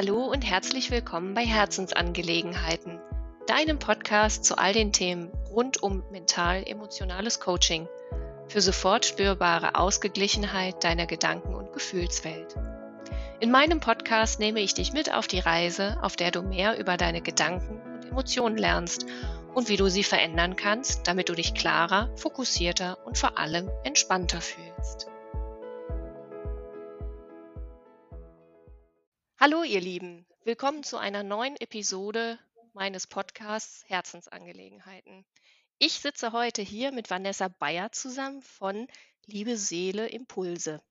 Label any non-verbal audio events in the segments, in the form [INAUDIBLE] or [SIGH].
Hallo und herzlich willkommen bei Herzensangelegenheiten, deinem Podcast zu all den Themen rund um mental-emotionales Coaching für sofort spürbare Ausgeglichenheit deiner Gedanken- und Gefühlswelt. In meinem Podcast nehme ich dich mit auf die Reise, auf der du mehr über deine Gedanken und Emotionen lernst und wie du sie verändern kannst, damit du dich klarer, fokussierter und vor allem entspannter fühlst. Hallo ihr Lieben, willkommen zu einer neuen Episode meines Podcasts Herzensangelegenheiten. Ich sitze heute hier mit Vanessa Bayer zusammen von Liebe Seele Impulse.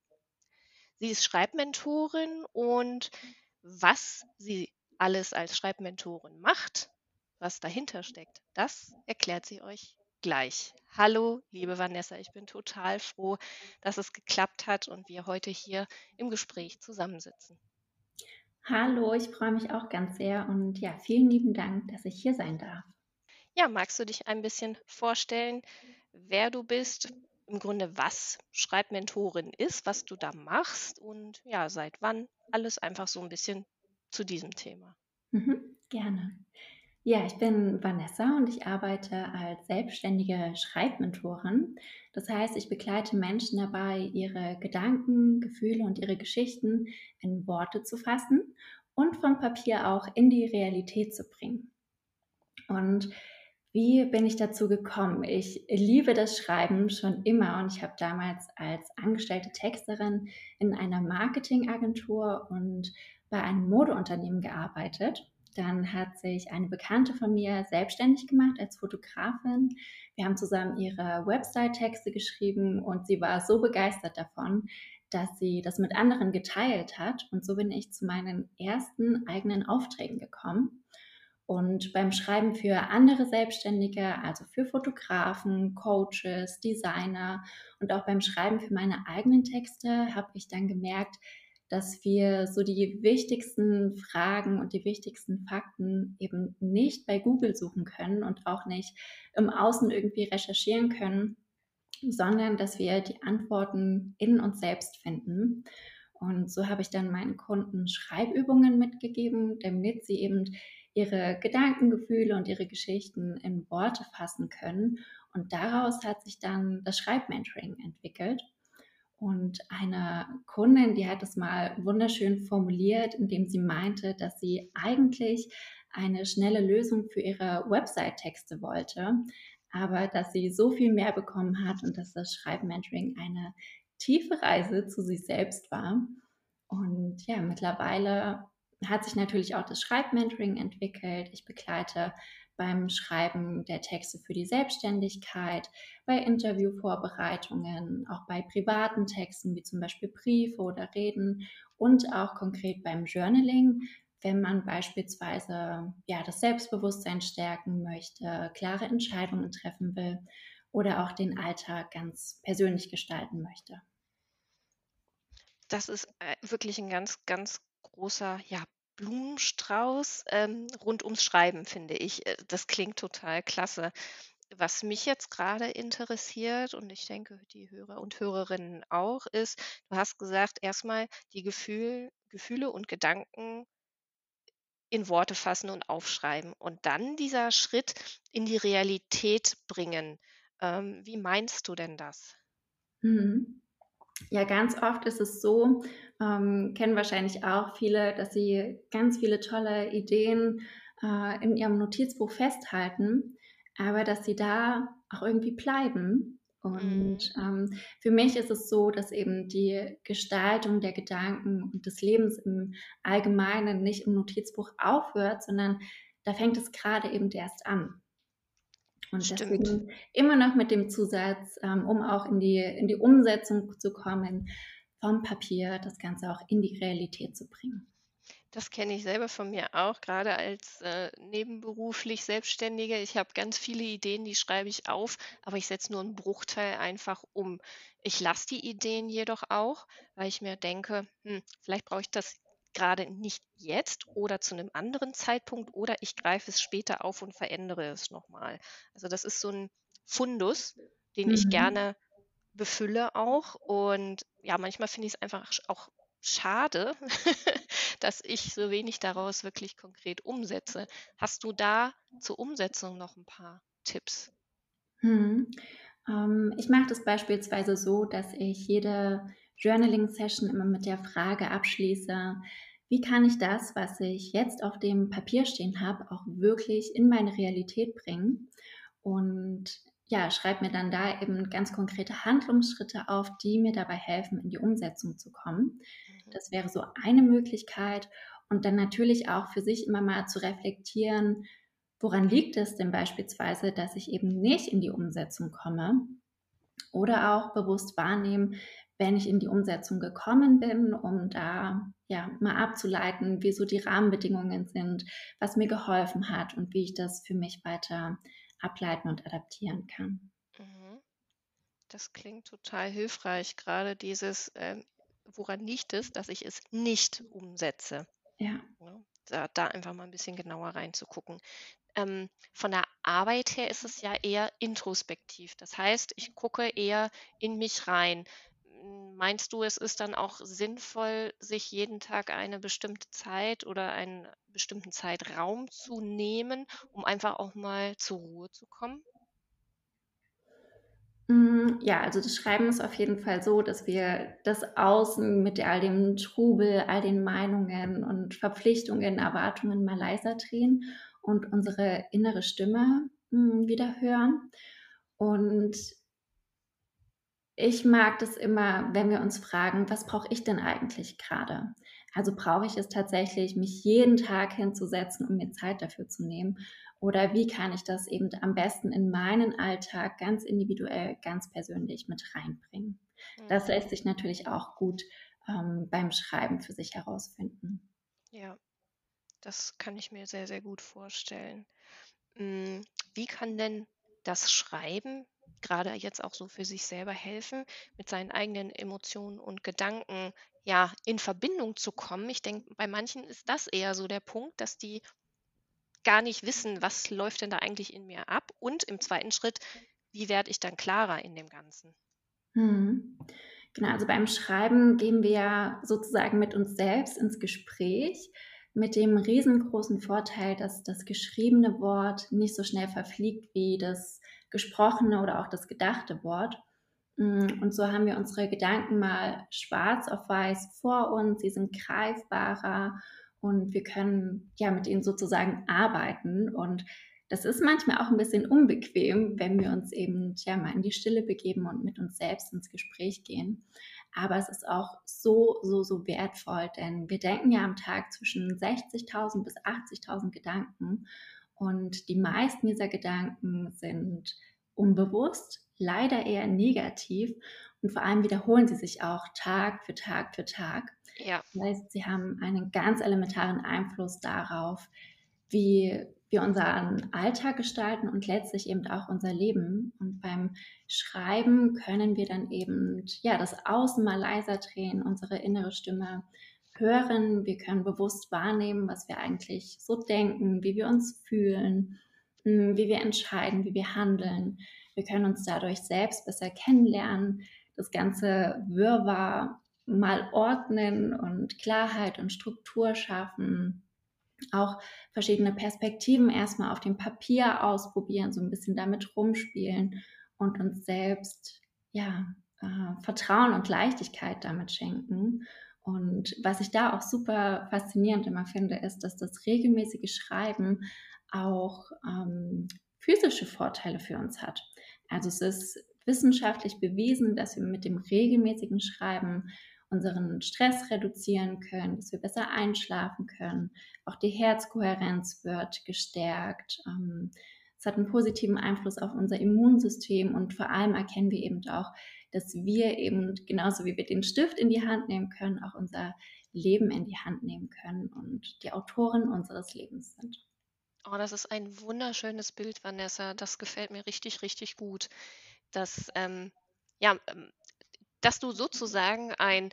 Sie ist Schreibmentorin und was sie alles als Schreibmentorin macht, was dahinter steckt, das erklärt sie euch gleich. Hallo, liebe Vanessa, ich bin total froh, dass es geklappt hat und wir heute hier im Gespräch zusammensitzen. Hallo, ich freue mich auch ganz sehr und ja, vielen lieben Dank, dass ich hier sein darf. Ja, magst du dich ein bisschen vorstellen, wer du bist, im Grunde was Schreibmentorin ist, was du da machst und ja, seit wann? Alles einfach so ein bisschen zu diesem Thema. Mhm, gerne. Ja, ich bin Vanessa und ich arbeite als selbstständige Schreibmentorin. Das heißt, ich begleite Menschen dabei, ihre Gedanken, Gefühle und ihre Geschichten in Worte zu fassen und vom Papier auch in die Realität zu bringen. Und wie bin ich dazu gekommen? Ich liebe das Schreiben schon immer und ich habe damals als angestellte Texterin in einer Marketingagentur und bei einem Modeunternehmen gearbeitet. Dann hat sich eine Bekannte von mir selbstständig gemacht als Fotografin. Wir haben zusammen ihre Website-Texte geschrieben und sie war so begeistert davon, dass sie das mit anderen geteilt hat. Und so bin ich zu meinen ersten eigenen Aufträgen gekommen. Und beim Schreiben für andere Selbstständige, also für Fotografen, Coaches, Designer und auch beim Schreiben für meine eigenen Texte, habe ich dann gemerkt, dass wir so die wichtigsten Fragen und die wichtigsten Fakten eben nicht bei Google suchen können und auch nicht im Außen irgendwie recherchieren können, sondern dass wir die Antworten in uns selbst finden. Und so habe ich dann meinen Kunden Schreibübungen mitgegeben, damit sie eben ihre Gedanken, Gefühle und ihre Geschichten in Worte fassen können. Und daraus hat sich dann das Schreibmentoring entwickelt. Und eine Kundin, die hat es mal wunderschön formuliert, indem sie meinte, dass sie eigentlich eine schnelle Lösung für ihre Website-Texte wollte, aber dass sie so viel mehr bekommen hat und dass das Schreibmentoring eine tiefe Reise zu sich selbst war. Und ja, mittlerweile hat sich natürlich auch das Schreibmentoring entwickelt. Ich begleite beim Schreiben der Texte für die Selbstständigkeit, bei Interviewvorbereitungen, auch bei privaten Texten wie zum Beispiel Briefe oder Reden und auch konkret beim Journaling, wenn man beispielsweise ja, das Selbstbewusstsein stärken möchte, klare Entscheidungen treffen will oder auch den Alltag ganz persönlich gestalten möchte. Das ist äh, wirklich ein ganz, ganz großer ja, Blumenstrauß ähm, rund ums Schreiben, finde ich. Äh, das klingt total klasse. Was mich jetzt gerade interessiert und ich denke, die Hörer und Hörerinnen auch, ist, du hast gesagt, erstmal die Gefühl, Gefühle und Gedanken in Worte fassen und aufschreiben und dann dieser Schritt in die Realität bringen. Ähm, wie meinst du denn das? Mhm. Ja, ganz oft ist es so, ähm, kennen wahrscheinlich auch viele, dass sie ganz viele tolle Ideen äh, in ihrem Notizbuch festhalten, aber dass sie da auch irgendwie bleiben. Und mhm. ähm, für mich ist es so, dass eben die Gestaltung der Gedanken und des Lebens im Allgemeinen nicht im Notizbuch aufhört, sondern da fängt es gerade eben erst an. Und Stimmt. deswegen immer noch mit dem Zusatz, ähm, um auch in die, in die Umsetzung zu kommen, vom Papier das Ganze auch in die Realität zu bringen. Das kenne ich selber von mir auch, gerade als äh, nebenberuflich Selbstständige. Ich habe ganz viele Ideen, die schreibe ich auf, aber ich setze nur einen Bruchteil einfach um. Ich lasse die Ideen jedoch auch, weil ich mir denke, hm, vielleicht brauche ich das gerade nicht jetzt oder zu einem anderen Zeitpunkt oder ich greife es später auf und verändere es nochmal. Also das ist so ein Fundus, den mhm. ich gerne befülle auch. Und ja, manchmal finde ich es einfach auch schade, [LAUGHS] dass ich so wenig daraus wirklich konkret umsetze. Hast du da zur Umsetzung noch ein paar Tipps? Mhm. Ähm, ich mache das beispielsweise so, dass ich jede Journaling-Session immer mit der Frage abschließe, wie kann ich das, was ich jetzt auf dem Papier stehen habe, auch wirklich in meine Realität bringen? Und ja, schreibe mir dann da eben ganz konkrete Handlungsschritte auf, die mir dabei helfen, in die Umsetzung zu kommen. Mhm. Das wäre so eine Möglichkeit. Und dann natürlich auch für sich immer mal zu reflektieren, woran liegt es denn beispielsweise, dass ich eben nicht in die Umsetzung komme? Oder auch bewusst wahrnehmen, wenn ich in die Umsetzung gekommen bin, um da ja mal abzuleiten, wie so die Rahmenbedingungen sind, was mir geholfen hat und wie ich das für mich weiter ableiten und adaptieren kann. Mhm. Das klingt total hilfreich, gerade dieses, ähm, woran liegt es, dass ich es nicht umsetze. Ja. ja da, da, einfach mal ein bisschen genauer reinzugucken. Ähm, von der Arbeit her ist es ja eher introspektiv. Das heißt, ich gucke eher in mich rein. Meinst du, es ist dann auch sinnvoll, sich jeden Tag eine bestimmte Zeit oder einen bestimmten Zeitraum zu nehmen, um einfach auch mal zur Ruhe zu kommen? Hm, ja, also das Schreiben ist auf jeden Fall so, dass wir das Außen mit all dem Trubel, all den Meinungen und Verpflichtungen, Erwartungen mal leiser drehen und unsere innere Stimme hm, wieder hören. Und ich mag das immer, wenn wir uns fragen, was brauche ich denn eigentlich gerade? Also brauche ich es tatsächlich, mich jeden Tag hinzusetzen, um mir Zeit dafür zu nehmen? Oder wie kann ich das eben am besten in meinen Alltag ganz individuell, ganz persönlich mit reinbringen? Das mhm. lässt sich natürlich auch gut ähm, beim Schreiben für sich herausfinden. Ja, das kann ich mir sehr, sehr gut vorstellen. Hm, wie kann denn das Schreiben gerade jetzt auch so für sich selber helfen, mit seinen eigenen Emotionen und Gedanken ja in Verbindung zu kommen. Ich denke, bei manchen ist das eher so der Punkt, dass die gar nicht wissen, was läuft denn da eigentlich in mir ab und im zweiten Schritt, wie werde ich dann klarer in dem Ganzen? Hm. Genau, also beim Schreiben gehen wir ja sozusagen mit uns selbst ins Gespräch mit dem riesengroßen Vorteil, dass das geschriebene Wort nicht so schnell verfliegt wie das gesprochene oder auch das gedachte Wort. Mm, und so haben wir unsere Gedanken mal schwarz auf weiß vor uns, sie sind greifbarer und wir können ja mit ihnen sozusagen arbeiten. Und das ist manchmal auch ein bisschen unbequem, wenn wir uns eben ja mal in die Stille begeben und mit uns selbst ins Gespräch gehen. Aber es ist auch so, so, so wertvoll, denn wir denken ja am Tag zwischen 60.000 bis 80.000 Gedanken und die meisten dieser Gedanken sind unbewusst, leider eher negativ und vor allem wiederholen sie sich auch Tag für Tag für Tag. Ja. Das heißt, sie haben einen ganz elementaren Einfluss darauf, wie wir unseren Alltag gestalten und letztlich eben auch unser Leben. Und beim Schreiben können wir dann eben ja das Außen mal leiser drehen, unsere innere Stimme hören. Wir können bewusst wahrnehmen, was wir eigentlich so denken, wie wir uns fühlen, hm, wie wir entscheiden, wie wir handeln. Wir können uns dadurch selbst besser kennenlernen, das ganze Wirrwarr mal ordnen und Klarheit und Struktur schaffen auch verschiedene Perspektiven erstmal auf dem Papier ausprobieren, so ein bisschen damit rumspielen und uns selbst ja äh, Vertrauen und Leichtigkeit damit schenken. Und was ich da auch super faszinierend immer finde, ist, dass das regelmäßige Schreiben auch ähm, physische Vorteile für uns hat. Also es ist wissenschaftlich bewiesen, dass wir mit dem regelmäßigen Schreiben unseren Stress reduzieren können, dass wir besser einschlafen können. Auch die Herzkohärenz wird gestärkt. Ähm, es hat einen positiven Einfluss auf unser Immunsystem und vor allem erkennen wir eben auch, dass wir eben genauso wie wir den Stift in die Hand nehmen können, auch unser Leben in die Hand nehmen können und die Autoren unseres Lebens sind. Oh, das ist ein wunderschönes Bild, Vanessa. Das gefällt mir richtig, richtig gut. Das, ähm, ja, ähm, dass du sozusagen ein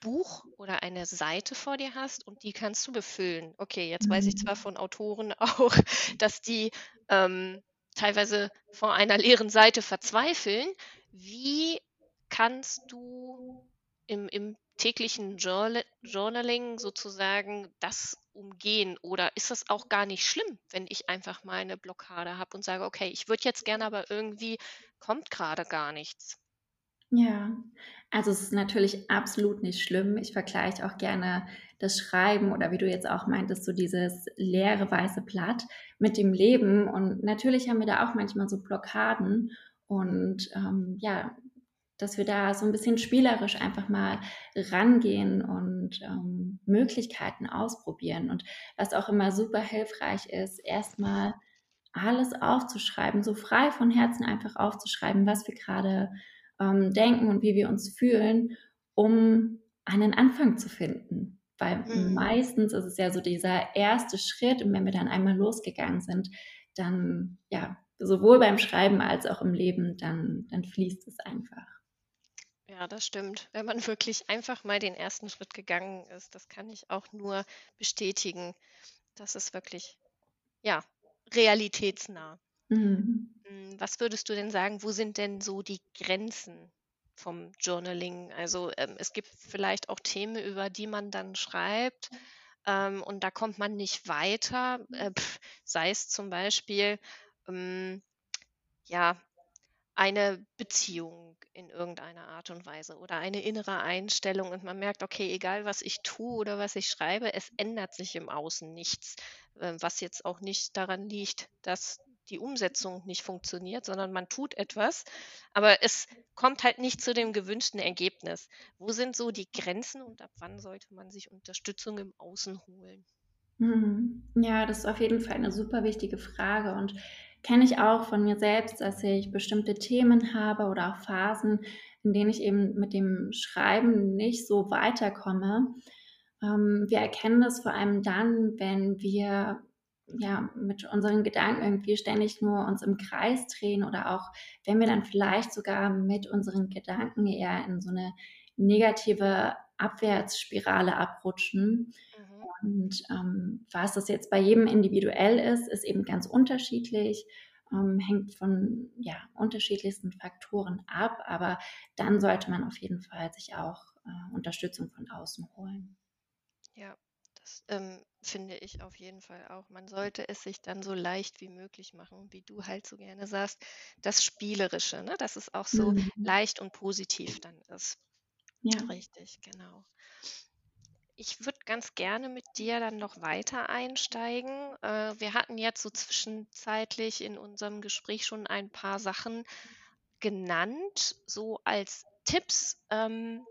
Buch oder eine Seite vor dir hast und die kannst du befüllen. Okay, jetzt weiß ich zwar mhm. von Autoren [LAUGHS] auch, dass die ähm, teilweise vor einer leeren Seite verzweifeln. Wie kannst du im, im täglichen Journal Journaling sozusagen das umgehen? Oder ist das auch gar nicht schlimm, wenn ich einfach mal eine Blockade habe und sage: „Okay, ich würde jetzt gerne, aber irgendwie kommt gerade gar nichts?“ Ja, also es ist natürlich absolut nicht schlimm. Ich vergleiche auch gerne das Schreiben oder wie du jetzt auch meintest, so dieses leere weiße Blatt mit dem Leben. Und natürlich haben wir da auch manchmal so Blockaden und ähm, ja, dass wir da so ein bisschen spielerisch einfach mal rangehen und ähm, Möglichkeiten ausprobieren. Und was auch immer super hilfreich ist, erstmal alles aufzuschreiben, so frei von Herzen einfach aufzuschreiben, was wir gerade ähm, denken und wie wir uns fühlen, um einen Anfang zu finden. Weil Mhm. meistens ist es ja so dieser erste Schritt und wenn wir dann einmal losgegangen sind, dann ja, sowohl beim Schreiben als auch im Leben, dann, dann fließt es einfach. Ja, das stimmt. Wenn man wirklich einfach mal den ersten Schritt gegangen ist, das kann ich auch nur bestätigen. Das ist wirklich, ja, realitätsnah. Mhm. Hm, was würdest du denn sagen, wo sind denn so die Grenzen vom Journaling? Also, ähm, es gibt vielleicht auch Themen, über die man dann schreibt, ähm, und da kommt man nicht weiter, äh, pf, sei es zum Beispiel, hm, ja eine Beziehung in irgendeiner Art und Weise oder eine innere Einstellung und man merkt, okay, egal was ich tue oder was ich schreibe, es ändert sich im Außen nichts, äh, was jetzt auch nicht daran liegt, dass die Umsetzung nicht funktioniert, sondern man tut etwas, aber es kommt halt nicht zu dem gewünschten Ergebnis. Wo sind so die Grenzen und ab wann sollte man sich Unterstützung im Außen holen? Mhm. Ja, das ist auf jeden Fall eine super wichtige Frage und kenne ich auch von mir selbst, dass ich bestimmte Themen habe oder auch Phasen, in denen ich eben mit dem Schreiben nicht so weiterkomme. Ähm, wir erkennen das vor allem dann, wenn wir ja mit unseren Gedanken irgendwie ständig nur uns im Kreis drehen oder auch wenn wir dann vielleicht sogar mit unseren Gedanken eher in so eine negative Abwärtsspirale abrutschen. Mhm. Und ähm, was das jetzt bei jedem individuell ist, ist eben ganz unterschiedlich, ähm, hängt von ja, unterschiedlichsten Faktoren ab, aber dann sollte man auf jeden Fall sich auch äh, Unterstützung von außen holen. Ja, das ähm, finde ich auf jeden Fall auch. Man sollte es sich dann so leicht wie möglich machen, wie du halt so gerne sagst, das Spielerische, ne? Dass es auch so Mhm. leicht und positiv dann ist. Ja. Richtig, genau. Ich würde ganz gerne mit dir dann noch weiter einsteigen. Äh, wir hatten jetzt so zwischenzeitlich in unserem Gespräch schon ein paar Sachen genannt, so als Tipps. Ähm,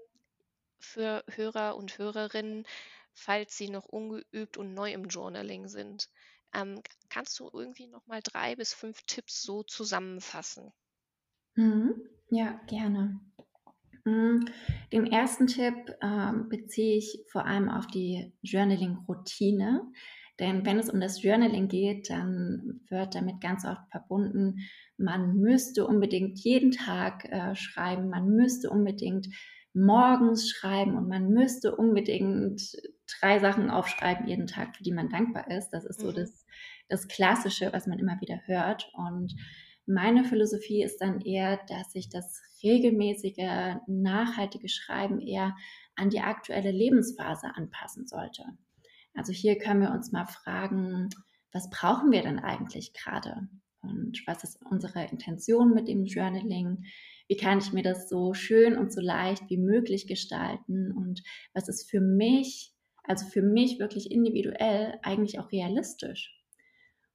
für Hörer und Hörerinnen, falls sie noch ungeübt und neu im Journaling sind. Ähm, kannst du irgendwie noch mal 3 bis 5 Tipps so zusammenfassen? Mhm. Ja, gerne. Hm, den ersten Tipp, ähm, beziehe ich vor allem auf die Journaling-Routine. Denn wenn es um das Journaling geht, dann wird damit ganz oft verbunden, man müsste unbedingt jeden Tag äh, schreiben, man müsste unbedingt morgens schreiben und man müsste unbedingt drei Sachen aufschreiben jeden Tag, für die man dankbar ist. Das ist so Mhm. das, das Klassische, was man immer wieder hört. Und meine Philosophie ist dann eher, dass ich das regelmäßige, nachhaltige Schreiben eher an die aktuelle Lebensphase anpassen sollte. Also hier können wir uns mal fragen, was brauchen wir denn eigentlich gerade? Und was ist unsere Intention mit dem Journaling? Wie kann ich mir das so schön und so leicht wie möglich gestalten? Und was ist für mich, also für mich wirklich individuell, eigentlich auch realistisch?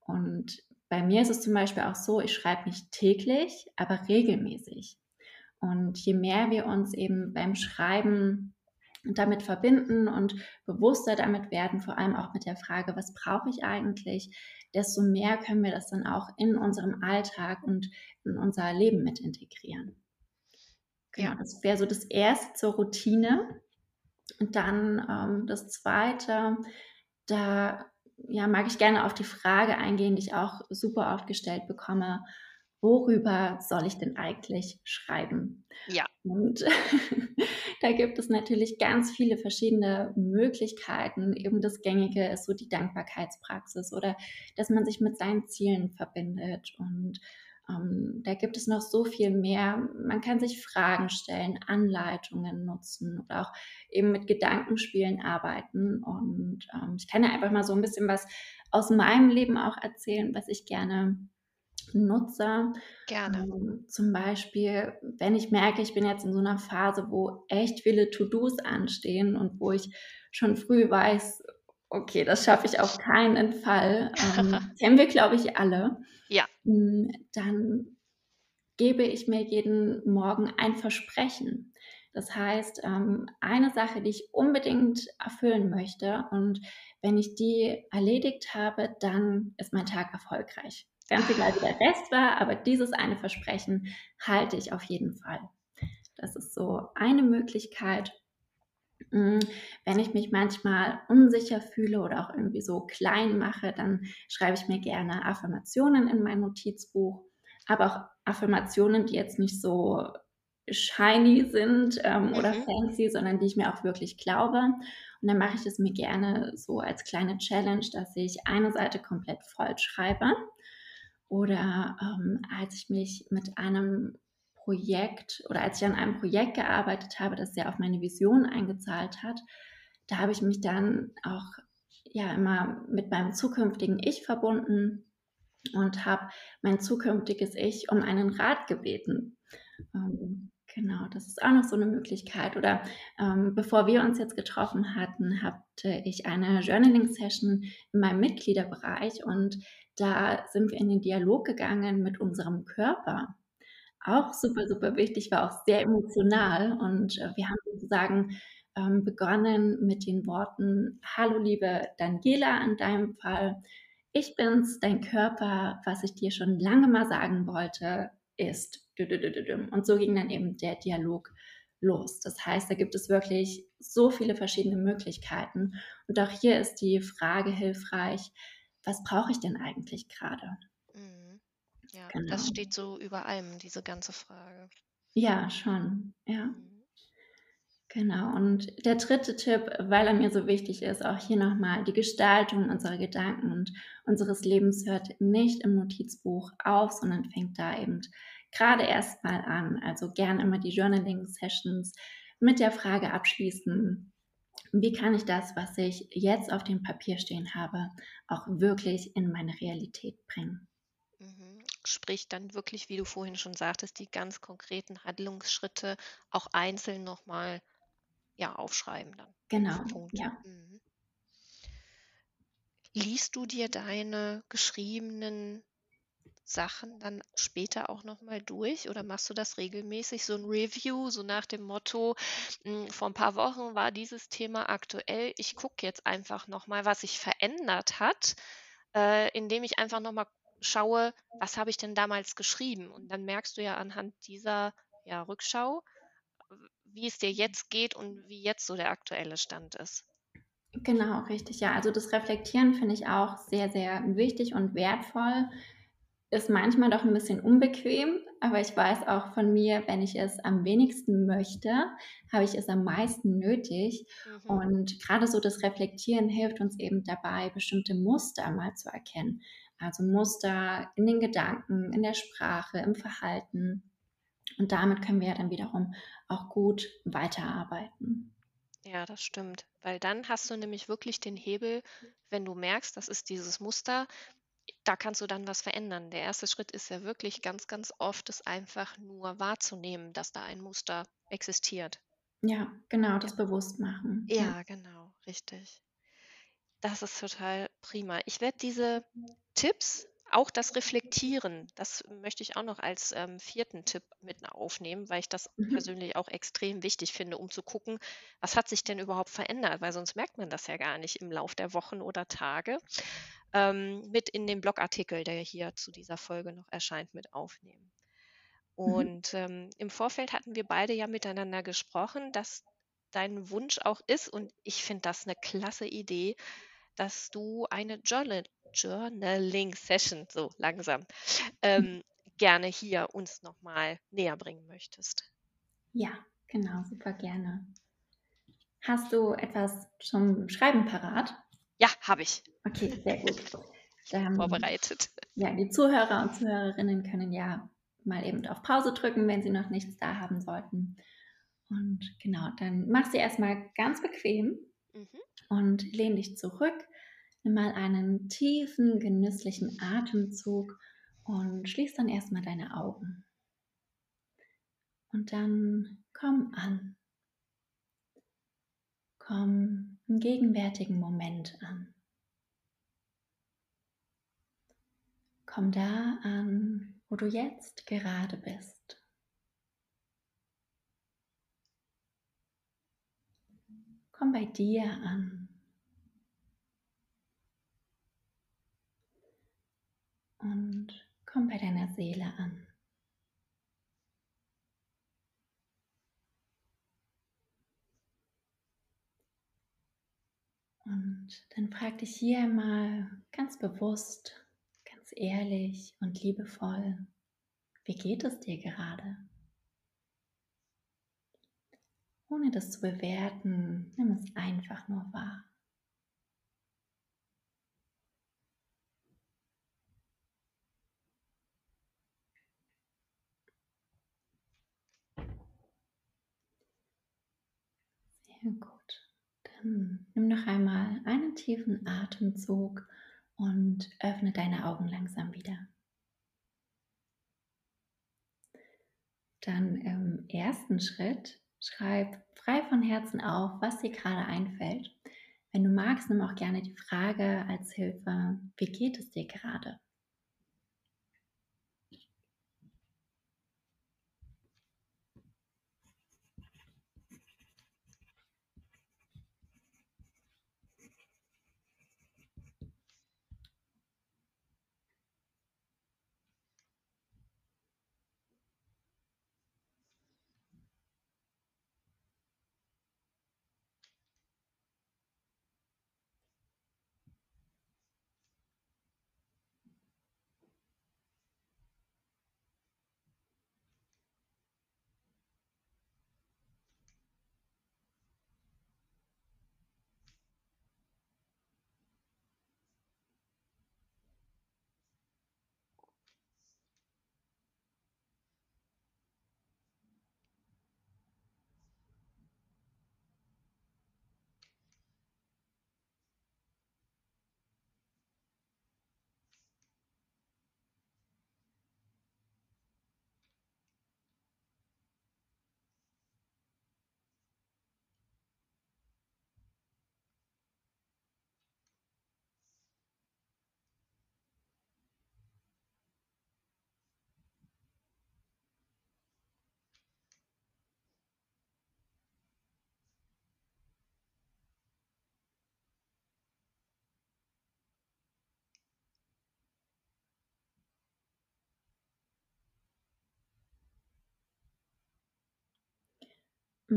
Und bei mir ist es zum Beispiel auch so, ich schreibe nicht täglich, aber regelmäßig. Und je mehr wir uns eben beim Schreiben damit verbinden und bewusster damit werden, vor allem auch mit der Frage, was brauche ich eigentlich, desto mehr können wir das dann auch in unserem Alltag und in unser Leben mit integrieren. Genau, Ja. das wäre so das erste zur Routine. Und dann ähm, das zweite, da ja, mag ich gerne auf die Frage eingehen, die ich auch super oft gestellt bekomme. Worüber soll ich denn eigentlich schreiben? Ja. Und [LAUGHS] da gibt es natürlich ganz viele verschiedene Möglichkeiten. Eben das Gängige ist so die Dankbarkeitspraxis oder dass man sich mit seinen Zielen verbindet und ähm, da gibt es noch so viel mehr. Man kann sich Fragen stellen, Anleitungen nutzen oder auch eben mit Gedankenspielen arbeiten. Und ähm, ich kann ja einfach mal so ein bisschen was aus meinem Leben auch erzählen, was ich gerne nutze. Gerne. Ähm, zum Beispiel, wenn ich merke, ich bin jetzt in so einer Phase, wo echt viele To-Dos anstehen und wo ich schon früh weiß, okay, das schaffe ich auf keinen Fall. Ähm, [LAUGHS] kennen wir, glaube ich, alle. Ja. Hm, dann gebe ich mir jeden Morgen ein Versprechen. Das heißt, ähm, eine Sache, die ich unbedingt erfüllen möchte und wenn ich die erledigt habe, dann ist mein Tag erfolgreich. Ganz egal, wie der Rest war, aber dieses eine Versprechen halte ich auf jeden Fall. Das ist so eine Möglichkeit. Wenn ich mich manchmal unsicher fühle oder auch irgendwie so klein mache, dann schreibe ich mir gerne Affirmationen in mein Notizbuch, aber auch Affirmationen, die jetzt nicht so shiny sind ähm, mhm. oder fancy, sondern die ich mir auch wirklich glaube. Und dann mache ich es mir gerne so als kleine Challenge, dass ich eine Seite komplett voll schreibe. Oder ähm, als ich mich mit einem Projekt oder als ich an einem Projekt gearbeitet habe, das sehr auf meine Vision eingezahlt hat, da habe ich mich dann auch ja immer mit meinem zukünftigen Ich verbunden und habe mein zukünftiges Ich um einen Rat gebeten. Ähm, genau, das ist auch noch so eine Möglichkeit. Oder ähm, bevor wir uns jetzt getroffen hatten, hatte ich eine Journaling-Session in meinem Mitgliederbereich und da sind wir in den Dialog gegangen mit unserem Körper auch super, super wichtig, war auch sehr emotional und äh, wir haben sozusagen ähm, begonnen mit den Worten, hallo liebe Daniela in deinem Fall, ich bin's, dein Körper, was ich dir schon lange mal sagen wollte, ist. Und so ging dann eben der Dialog los. Das heißt, da gibt es wirklich so viele verschiedene Möglichkeiten. Und auch hier ist die Frage hilfreich, was brauche ich denn eigentlich gerade? Ja, genau. das steht so über allem, diese ganze Frage. Ja, schon, ja. Mhm. Genau, und der dritte Tipp, weil er mir so wichtig ist, auch hier nochmal, die Gestaltung unserer Gedanken und unseres Lebens hört nicht im Notizbuch auf, sondern fängt da eben gerade erst mal an. Also gern immer die Journaling-Sessions mit der Frage abschließen, wie kann ich das, was ich jetzt auf dem Papier stehen habe, auch wirklich in meine Realität bringen. Mhm sprich dann wirklich, wie du vorhin schon sagtest, die ganz konkreten Handlungsschritte auch einzeln nochmal ja, aufschreiben dann. Genau. Ja. Mhm. Liest du dir deine geschriebenen Sachen dann später auch nochmal durch oder machst du das regelmäßig, so ein Review, so nach dem Motto, hm, vor ein paar Wochen war dieses Thema aktuell, ich gucke jetzt einfach nochmal, was sich verändert hat, äh, indem ich einfach nochmal schaue, was habe ich denn damals geschrieben? Und dann merkst du ja anhand dieser ja, Rückschau, wie es dir jetzt geht und wie jetzt so der aktuelle Stand ist. Genau, richtig, ja. Also das Reflektieren finde ich auch sehr, sehr wichtig und wertvoll. Ist manchmal doch ein bisschen unbequem, aber ich weiß auch von mir, wenn ich es am wenigsten möchte, habe ich es am meisten nötig. Mhm. Und gerade so das Reflektieren hilft uns eben dabei, bestimmte Muster mal zu erkennen. Also Muster in den Gedanken, in der Sprache, im Verhalten. Und damit können wir ja dann wiederum auch gut weiterarbeiten. Ja, das stimmt. Weil dann hast du nämlich wirklich den Hebel, wenn du merkst, das ist dieses Muster, da kannst du dann was verändern. Der erste Schritt ist ja wirklich ganz, ganz oft, es einfach nur wahrzunehmen, dass da ein Muster existiert. Ja, genau, das bewusst machen. Ja, ja. genau, richtig. Das ist total prima. Ich werde diese Tipps, auch das Reflektieren, das möchte ich auch noch als ähm, vierten Tipp mit aufnehmen, weil ich das mhm. persönlich auch extrem wichtig finde, um zu gucken, was hat sich denn überhaupt verändert, weil sonst merkt man das ja gar nicht im Lauf der Wochen oder Tage. Ähm, mit in den Blogartikel, der hier zu dieser Folge noch erscheint, mit aufnehmen. Mhm. Und ähm, im Vorfeld hatten wir beide ja miteinander gesprochen, dass dein Wunsch auch ist, und ich finde das eine klasse Idee, dass du eine Journal Journaling-Session, so langsam, ähm, gerne hier uns nochmal näher bringen möchtest. Ja, genau, super gerne. Hast du etwas zum Schreiben parat? Ja, habe ich. Okay, sehr gut. [LAUGHS] Dann, vorbereitet. ja, die Zuhörer und Zuhörerinnen können ja mal eben auf Pause drücken, wenn sie noch nichts da haben sollten. Und genau, dann mach sie erstmal ganz bequem Mhm. und lehn dich zurück. Nimm mal einen tiefen, genüsslichen Atemzug und schließ dann erstmal deine Augen. Und dann komm an. Komm im gegenwärtigen Moment an. Komm da an, wo du jetzt gerade bist. Komm bei dir an. Und komm bei deiner Seele an. Und dann frag dich hier mal ganz bewusst, ganz ehrlich und liebevoll, wie geht es dir gerade? Ohne das zu bewerten, nimm es einfach nur wahr. Sehr gut. Dann nimm noch einmal einen tiefen Atemzug und öffne deine Augen langsam wieder. Dann im ersten Schritt schreib frei von Herzen auf, was dir gerade einfällt. Wenn du magst, nimm auch gerne die Frage als Hilfe, wie geht es dir gerade?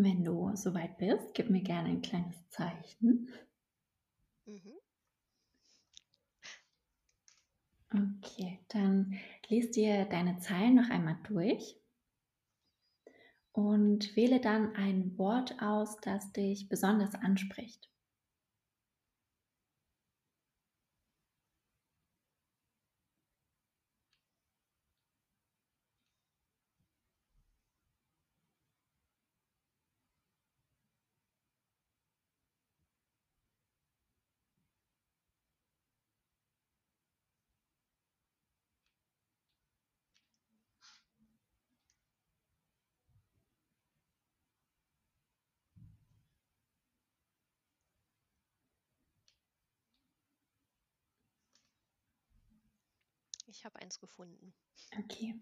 Wenn du soweit bist, gib mir gerne ein kleines Zeichen. Mhm. Okay, dann lies dir deine Zeilen noch einmal durch und wähle dann ein Wort aus, das dich besonders anspricht. Ich habe eins gefunden. Okay,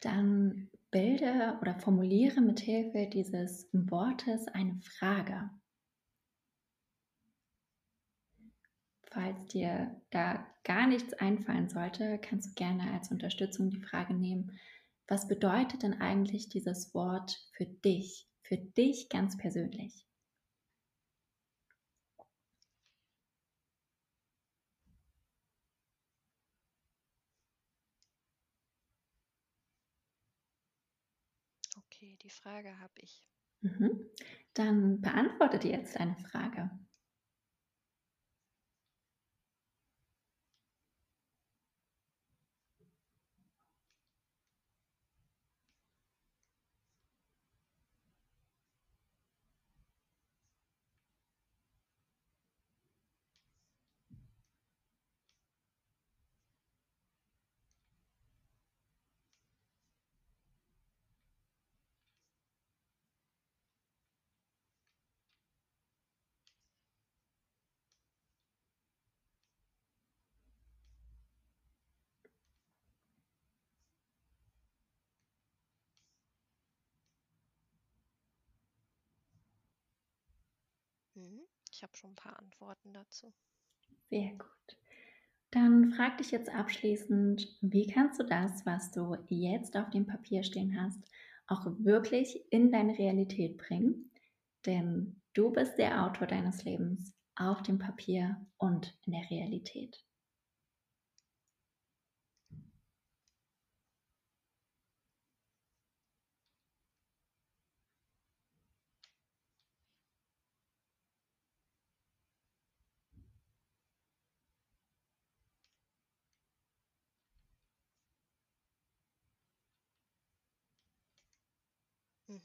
dann bilde oder formuliere mit Hilfe dieses Wortes eine Frage. Falls dir da gar nichts einfallen sollte, kannst du gerne als Unterstützung die Frage nehmen, was bedeutet denn eigentlich dieses Wort für dich, für dich ganz persönlich? Die Frage habe ich. Mhm. Dann beantworte dir jetzt eine Frage. Ich habe schon ein paar Antworten dazu. Sehr gut. Dann frag dich jetzt abschließend, wie kannst du das, was du jetzt auf dem Papier stehen hast, auch wirklich in deine Realität bringen? Denn du bist der Autor deines Lebens auf dem Papier und in der Realität.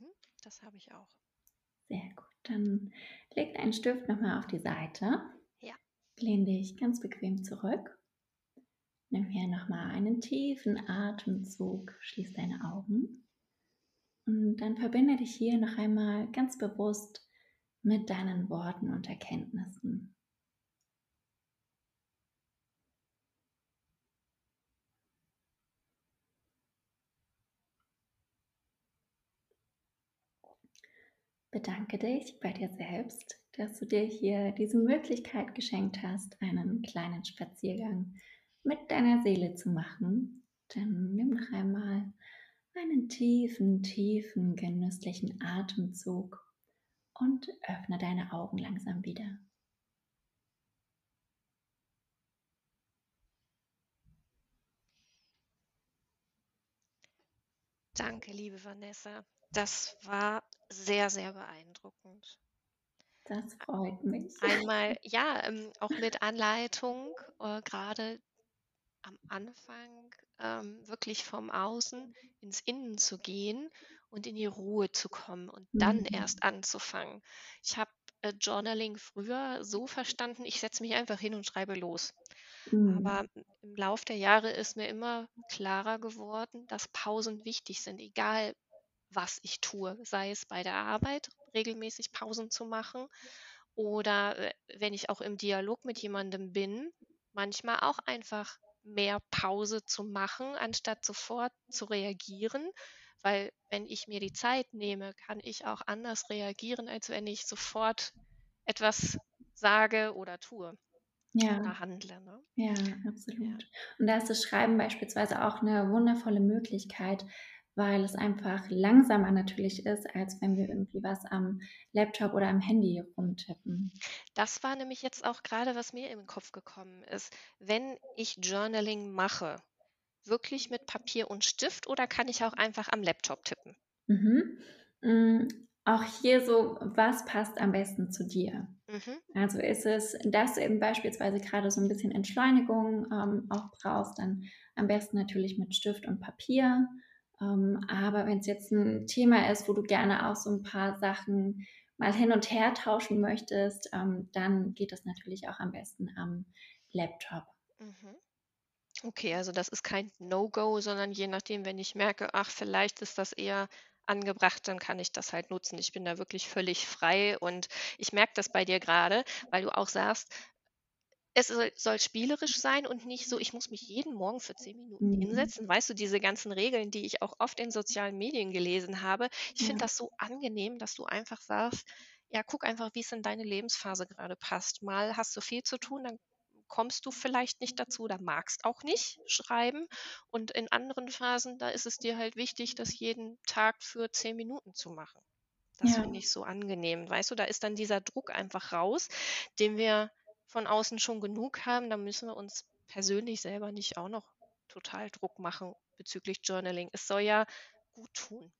Mhm, das habe ich auch. Sehr gut. Dann leg deinen Stift nochmal auf die Seite. Ja. Lehn dich ganz bequem zurück. Nimm hier nochmal einen tiefen Atemzug, schließ deine Augen. Und dann verbinde dich hier noch einmal ganz bewusst mit deinen Worten und Erkenntnissen. Bedanke dich bei dir selbst, dass du dir hier diese Möglichkeit geschenkt hast, einen kleinen Spaziergang mit deiner Seele zu machen. Dann nimm noch einmal einen tiefen, tiefen, genüsslichen Atemzug und öffne deine Augen langsam wieder. Danke, liebe Vanessa. Das war sehr, sehr beeindruckend. Das freut mich. Einmal, ja, ähm, auch mit Anleitung, äh, gerade am Anfang ähm, wirklich vom Außen ins Innen zu gehen und in die Ruhe zu kommen und dann Mhm. erst anzufangen. Ich habe äh, Journaling früher so verstanden, ich setze mich einfach hin und schreibe los. Mhm. Aber im Lauf der Jahre ist mir immer klarer geworden, dass Pausen wichtig sind, egal was ich tue, sei es bei der Arbeit, regelmäßig Pausen zu machen oder äh, wenn ich auch im Dialog mit jemandem bin, manchmal auch einfach mehr Pause zu machen, anstatt sofort zu reagieren, weil wenn ich mir die Zeit nehme, kann ich auch anders reagieren, als wenn ich sofort etwas sage oder tue Ja, oder handle. Ne? ja, absolut. Und da ist das Schreiben beispielsweise auch eine wundervolle Möglichkeit, weil es einfach langsamer natürlich ist, als wenn wir irgendwie was am Laptop oder am Handy rumtippen. Das war nämlich jetzt auch gerade, was mir in den Kopf gekommen ist. Wenn ich Journaling mache, wirklich mit Papier und Stift oder kann ich auch einfach am Laptop tippen? Mhm. Hm, auch hier so, was passt am besten zu dir? Mhm. Also ist es, dass du eben beispielsweise gerade so ein bisschen Entschleunigung ähm, auch brauchst, dann am besten natürlich mit Stift und Papier. Ähm, aber wenn es jetzt ein Thema ist, wo du gerne auch so ein paar Sachen mal hin und her tauschen möchtest, ähm, dann geht das natürlich auch am besten am Laptop. Mhm. Okay, also das ist kein No-Go, sondern je nachdem, wenn ich merke, ach, vielleicht ist das eher angebracht, dann kann ich das halt nutzen. Ich bin da wirklich völlig frei und ich merke das bei dir gerade, weil du auch sagst, es soll, soll spielerisch sein und nicht so, ich muss mich jeden Morgen für zehn Minuten Mhm. hinsetzen. Weißt du, diese ganzen Regeln, die ich auch oft in sozialen Medien gelesen habe. Ich Ja. finde das so angenehm, dass du einfach sagst, ja, guck einfach, wie es in deine Lebensphase gerade passt. Mal hast du viel zu tun, dann kommst du vielleicht nicht dazu oder magst auch nicht schreiben. Und in anderen Phasen, da ist es dir halt wichtig, das jeden Tag für zehn Minuten zu machen. Das Ja. finde ich so angenehm. Weißt du, da ist dann dieser Druck einfach raus, den wir von außen schon genug haben, dann müssen wir uns persönlich selber nicht auch noch total Druck machen bezüglich Journaling. Es soll ja gut tun.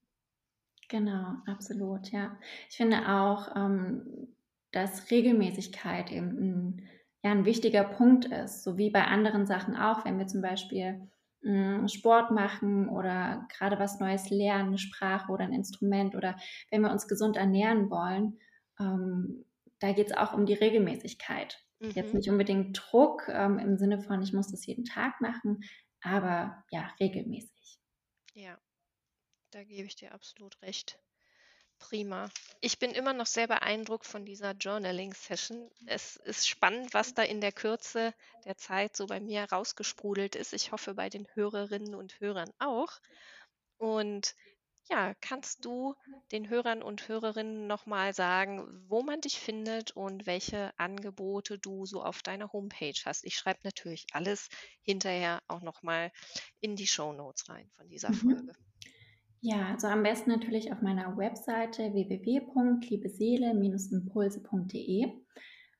Genau, absolut, ja. Ich finde auch, ähm, dass Regelmäßigkeit eben 'n ja, 'n wichtiger Punkt ist, so wie bei anderen Sachen auch, wenn wir zum Beispiel, hm, Sport machen oder grade was Neues lernen, 'ne Sprache oder 'n Instrument oder wenn wir uns gesund ernähren wollen, ähm, da geht's auch um die Regelmäßigkeit. Jetzt Mhm. nicht unbedingt Druck, ähm, im Sinne von, ich muss das jeden Tag machen, aber ja, regelmäßig. Ja, da gebe ich dir absolut recht. Prima. Ich bin immer noch sehr beeindruckt von dieser Journaling-Session. Es ist spannend, was da in der Kürze der Zeit so bei mir rausgesprudelt ist. Ich hoffe, bei den Hörerinnen und Hörern auch. Und ja, kannst du den Hörern und Hörerinnen nochmal sagen, wo man dich findet und welche Angebote du so auf deiner Homepage hast? Ich schreibe natürlich alles hinterher auch nochmal in die Show Notes rein von dieser Mhm. Folge. Ja, also am besten natürlich auf meiner Webseite www.liebeseele-impulse.de.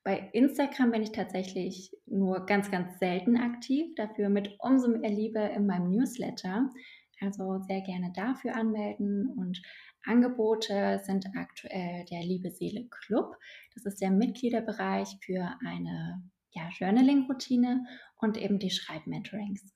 Bei Instagram bin ich tatsächlich nur ganz, ganz selten aktiv, dafür mit umso mehr Liebe in meinem Newsletter. Also sehr gerne dafür anmelden und Angebote sind aktuell der Liebe Seele Club. Das ist der Mitgliederbereich für eine ja, Journaling-Routine und eben die Schreibmentorings.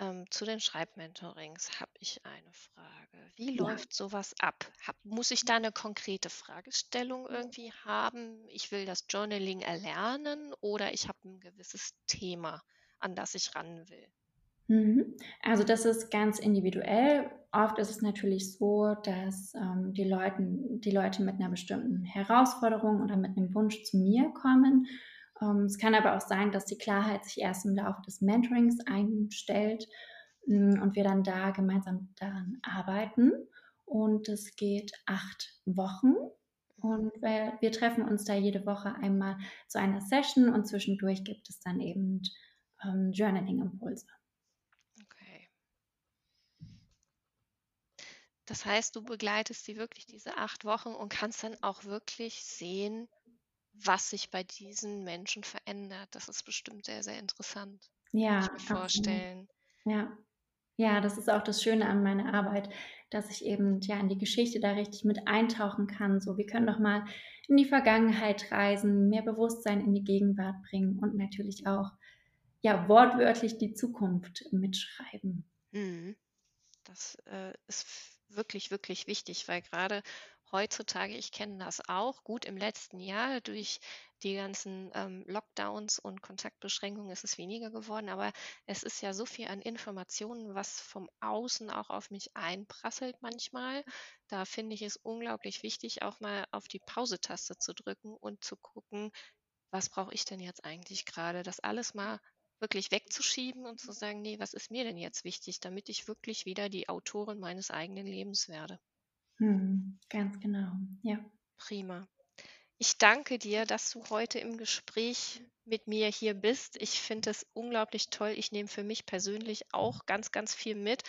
Ähm, zu den Schreibmentorings habe ich eine Frage. Wie Ja. läuft sowas ab? Hab, muss ich da eine konkrete Fragestellung irgendwie haben? Ich will das Journaling erlernen oder ich habe ein gewisses Thema, an das ich ran will. Mhm. Also das ist ganz individuell. Oft ist es natürlich so, dass ähm, die, Leuten, die Leute mit einer bestimmten Herausforderung oder mit einem Wunsch zu mir kommen. Ähm, es kann aber auch sein, dass die Klarheit sich erst im Laufe des Mentorings einstellt mm, und wir dann da gemeinsam daran arbeiten. Und es geht acht Wochen. Und wir, wir treffen uns da jede Woche einmal zu einer Session und zwischendurch gibt es dann eben ähm, Journaling-Impulse. Okay. Das heißt, du begleitest sie wirklich diese acht Wochen und kannst dann auch wirklich sehen, was sich bei diesen Menschen verändert. Das ist bestimmt sehr, sehr interessant. Ja, Kann ich mir vorstellen. Ja. Ja, das ist auch das Schöne an meiner Arbeit, dass ich eben ja in die Geschichte da richtig mit eintauchen kann. So, wir können doch mal in die Vergangenheit reisen, mehr Bewusstsein in die Gegenwart bringen und natürlich auch ja wortwörtlich die Zukunft mitschreiben. Mhm. Das äh, ist wirklich, wirklich wichtig, weil gerade heutzutage, ich kenne das auch, gut im letzten Jahr durch die ganzen ähm, Lockdowns und Kontaktbeschränkungen ist es weniger geworden, aber es ist ja so viel an Informationen, was vom Außen auch auf mich einprasselt manchmal. Da finde ich es unglaublich wichtig, auch mal auf die Pause-Taste zu drücken und zu gucken, was brauche ich denn jetzt eigentlich gerade? Das alles mal wirklich wegzuschieben und zu sagen, nee, was ist mir denn jetzt wichtig, damit ich wirklich wieder die Autorin meines eigenen Lebens werde. Hm, ganz genau. Ja. Prima. Ich danke dir, dass du heute im Gespräch mit mir hier bist. Ich finde es unglaublich toll. Ich nehme für mich persönlich auch ganz, ganz viel mit.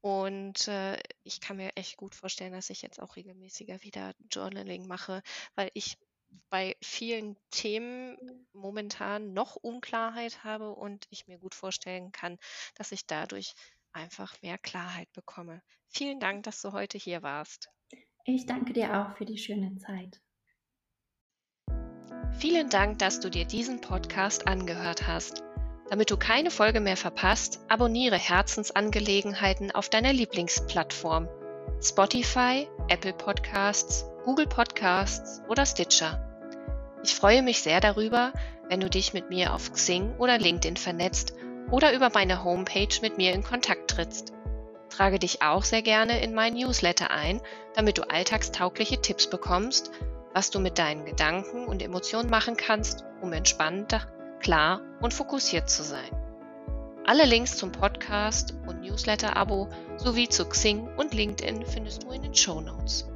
Und äh, ich kann mir echt gut vorstellen, dass ich jetzt auch regelmäßiger wieder Journaling mache, weil ich bei vielen Themen momentan noch Unklarheit habe und ich mir gut vorstellen kann, dass ich dadurch einfach mehr Klarheit bekomme. Vielen Dank, dass du heute hier warst. Ich danke dir auch für die schöne Zeit. Vielen Dank, dass du dir diesen Podcast angehört hast. Damit du keine Folge mehr verpasst, abonniere Herzensangelegenheiten auf deiner Lieblingsplattform Spotify, Apple Podcasts, Google Podcasts oder Stitcher. Ich freue mich sehr darüber, wenn du dich mit mir auf Xing oder LinkedIn vernetzt oder über meine Homepage mit mir in Kontakt trittst. Trage dich auch sehr gerne in mein Newsletter ein, damit du alltagstaugliche Tipps bekommst, was du mit deinen Gedanken und Emotionen machen kannst, um entspannter, klar und fokussiert zu sein. Alle Links zum Podcast und Newsletter-Abo sowie zu Xing und LinkedIn findest du in den Show Notes.